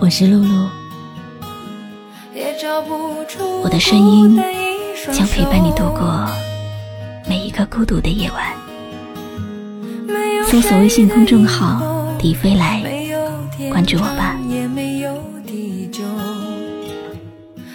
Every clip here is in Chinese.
我是露露，我的声音将陪伴你度过每一个孤独的夜晚。搜索微信公众号“迪飞来”，关注我吧。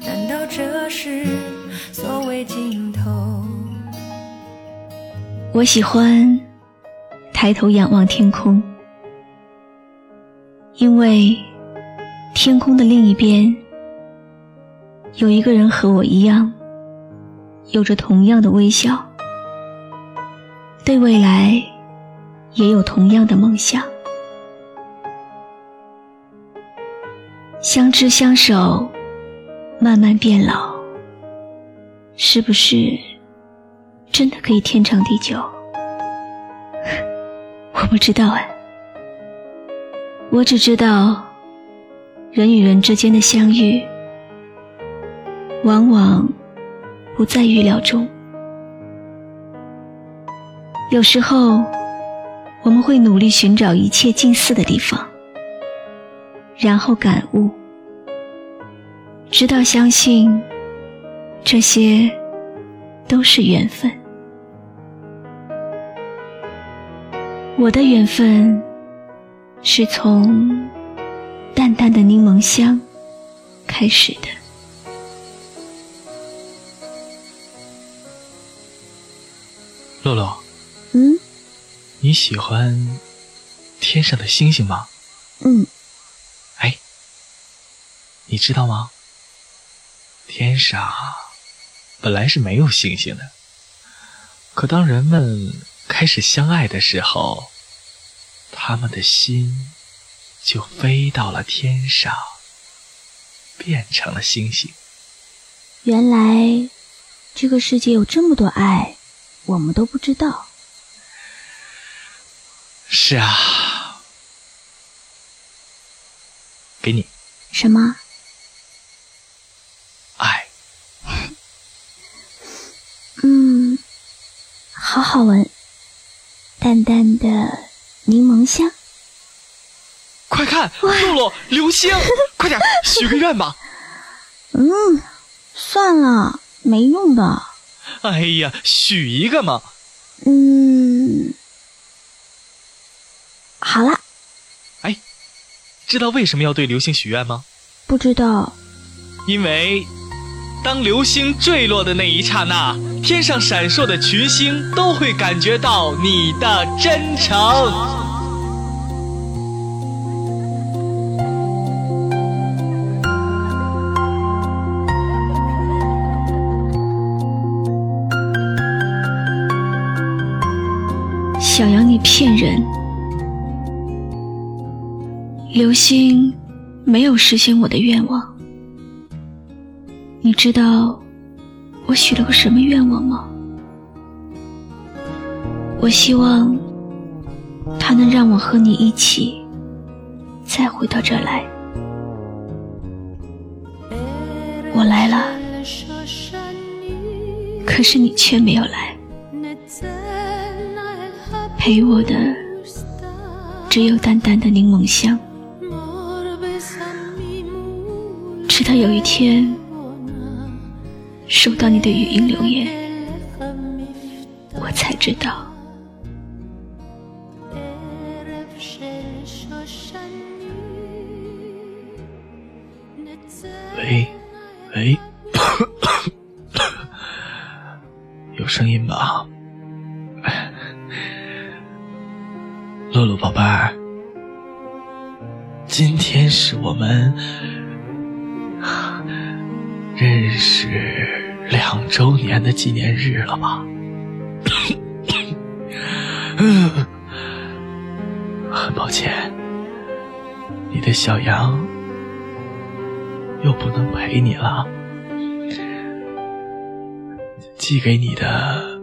难道这是所谓尽头？我喜欢抬头仰望天空，因为天空的另一边有一个人和我一样，有着同样的微笑，对未来也有同样的梦想。相知相守，慢慢变老，是不是真的可以天长地久？我不知道哎，我只知道，人与人之间的相遇，往往不在预料中。有时候，我们会努力寻找一切近似的地方。然后感悟，直到相信，这些都是缘分。我的缘分是从淡淡的柠檬香开始的。洛洛，嗯，你喜欢天上的星星吗？嗯。哎你知道吗？天上本来是没有星星的，可当人们开始相爱的时候，他们的心就飞到了天上，变成了星星。原来这个世界有这么多爱，我们都不知道。是啊，给你什么？爱。嗯好好闻，淡淡的柠檬香。快看，露露，流星！快点许个愿吧。嗯，算了，没用的。哎呀，许一个嘛。嗯，好了。哎，知道为什么要对流星许愿吗？不知道。因为。当流星坠落的那一刹那，天上闪烁的群星都会感觉到你的真诚。小羊，你骗人！流星没有实现我的愿望。你知道我许了个什么愿望吗？我希望他能让我和你一起再回到这儿来。我来了，可是你却没有来。陪我的只有淡淡的柠檬香。直到有一天。收到你的语音留言，我才知道。喂，喂，有声音吧？露露宝贝，今天是我们。认识两周年的纪念日了吧？很 抱歉，你的小羊又不能陪你了。寄给你的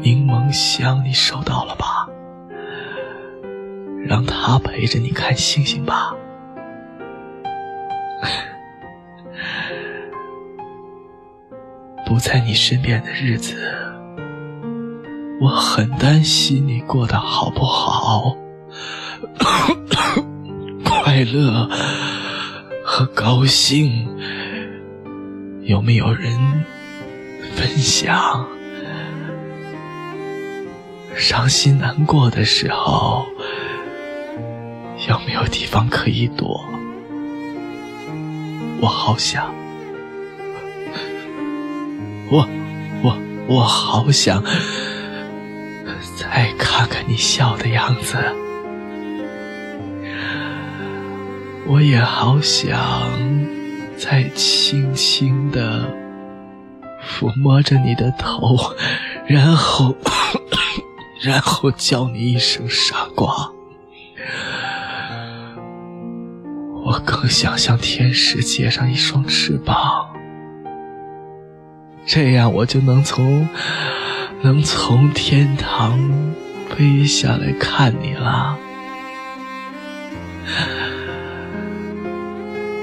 柠檬香，你收到了吧？让它陪着你看星星吧。不在你身边的日子，我很担心你过得好不好，快乐和高兴有没有人分享？伤心难过的时候有没有地方可以躲？我好想，我我我好想再看看你笑的样子，我也好想再轻轻的抚摸着你的头，然后，然后叫你一声傻瓜。我更想向天使借上一双翅膀，这样我就能从能从天堂飞下来看你了。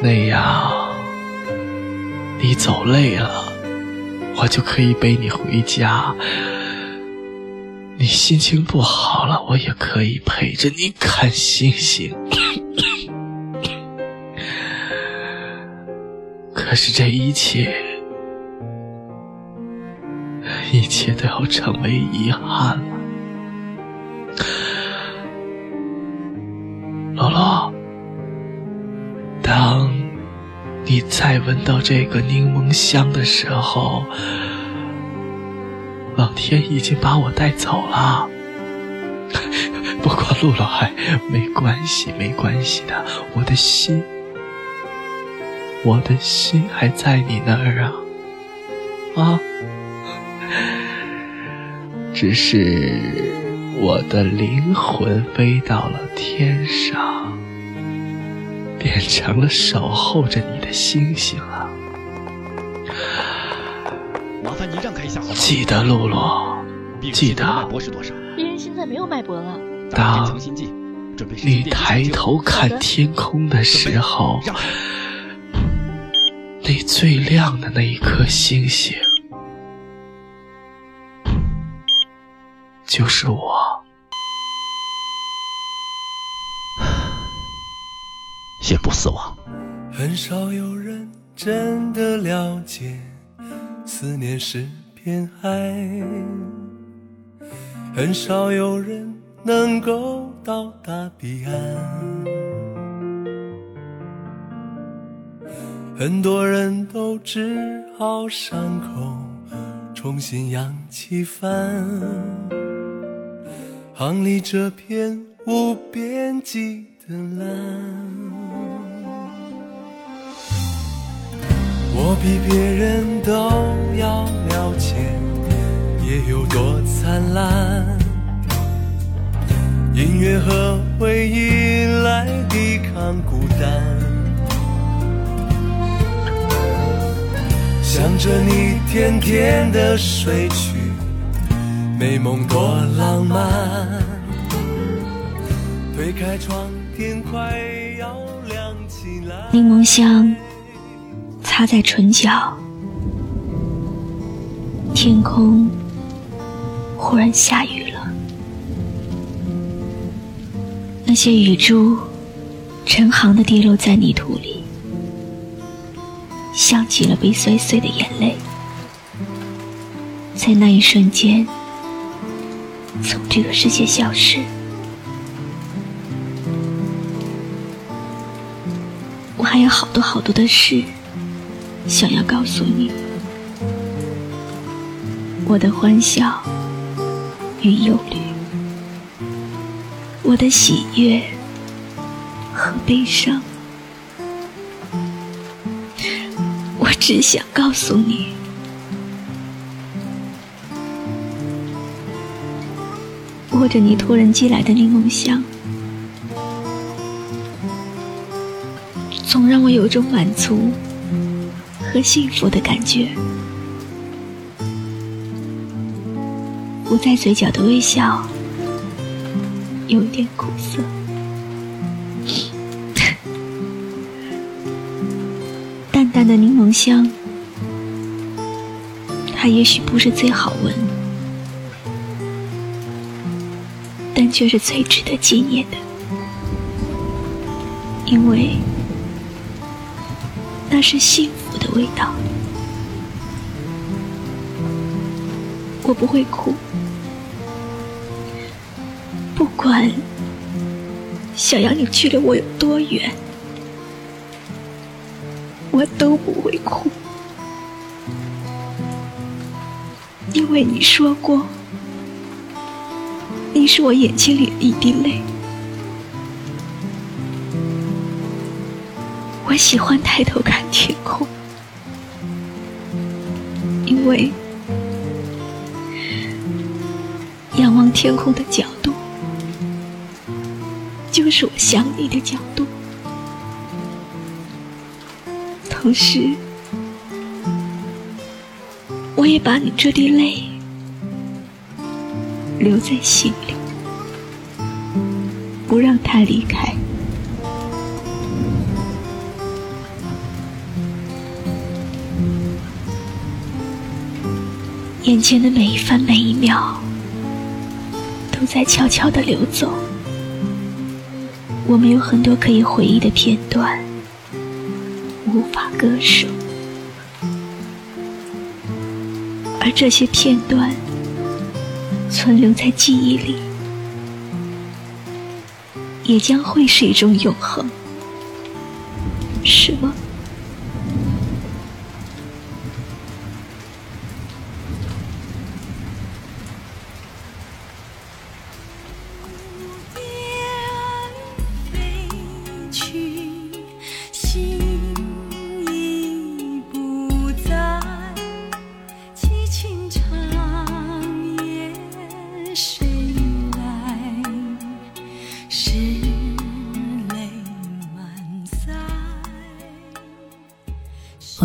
那样，你走累了，我就可以背你回家；你心情不好了，我也可以陪着你看星星。可是这一切，一切都要成为遗憾了。罗罗，当你再闻到这个柠檬香的时候，老天已经把我带走了。不过露露还没关系，没关系的，我的心。我的心还在你那儿啊，啊！只是我的灵魂飞到了天上，变成了守候着你的星星啊。麻烦您让开一下好吗？记得，露露，记得。脉搏是多少？病人现在没有脉搏了。当你抬头看天空的时候。那最亮的那一颗星星，就是我。也不死亡。很少有人真的了解思念是片海，很少有人能够到达彼岸。很多人都只好伤口重新扬起帆，航离这片无边际的蓝。我比别人都要了解夜有多灿烂，音乐和回忆来抵抗孤单。想着你甜甜的睡去，美梦多浪漫。推开窗，天快要亮起来。柠檬香擦在唇角，天空忽然下雨了，那些雨珠成行的跌落在泥土里。像极了被摔碎的眼泪，在那一瞬间从这个世界消失。我还有好多好多的事想要告诉你，我的欢笑与忧虑，我的喜悦和悲伤。我只想告诉你，或者你突然寄来的柠檬香，总让我有种满足和幸福的感觉。不在嘴角的微笑，有点苦涩。淡淡的柠檬香，它也许不是最好闻，却是最值得纪念的，因为那是幸福的味道。我不会哭，不管小杨你距离我有多远，我都不会哭，因为你说过。你是我眼睛里的一滴泪，我喜欢抬头看天空，因为仰望天空的角度，就是我想你的角度。同时，我也把你这滴泪。留在心里，让他离开。眼前的每一分每一秒，都在悄悄的流走。我们有很多可以回忆的片段，无法割舍，而这些片段。存留在记忆里，也将会是一种永恒，是吗？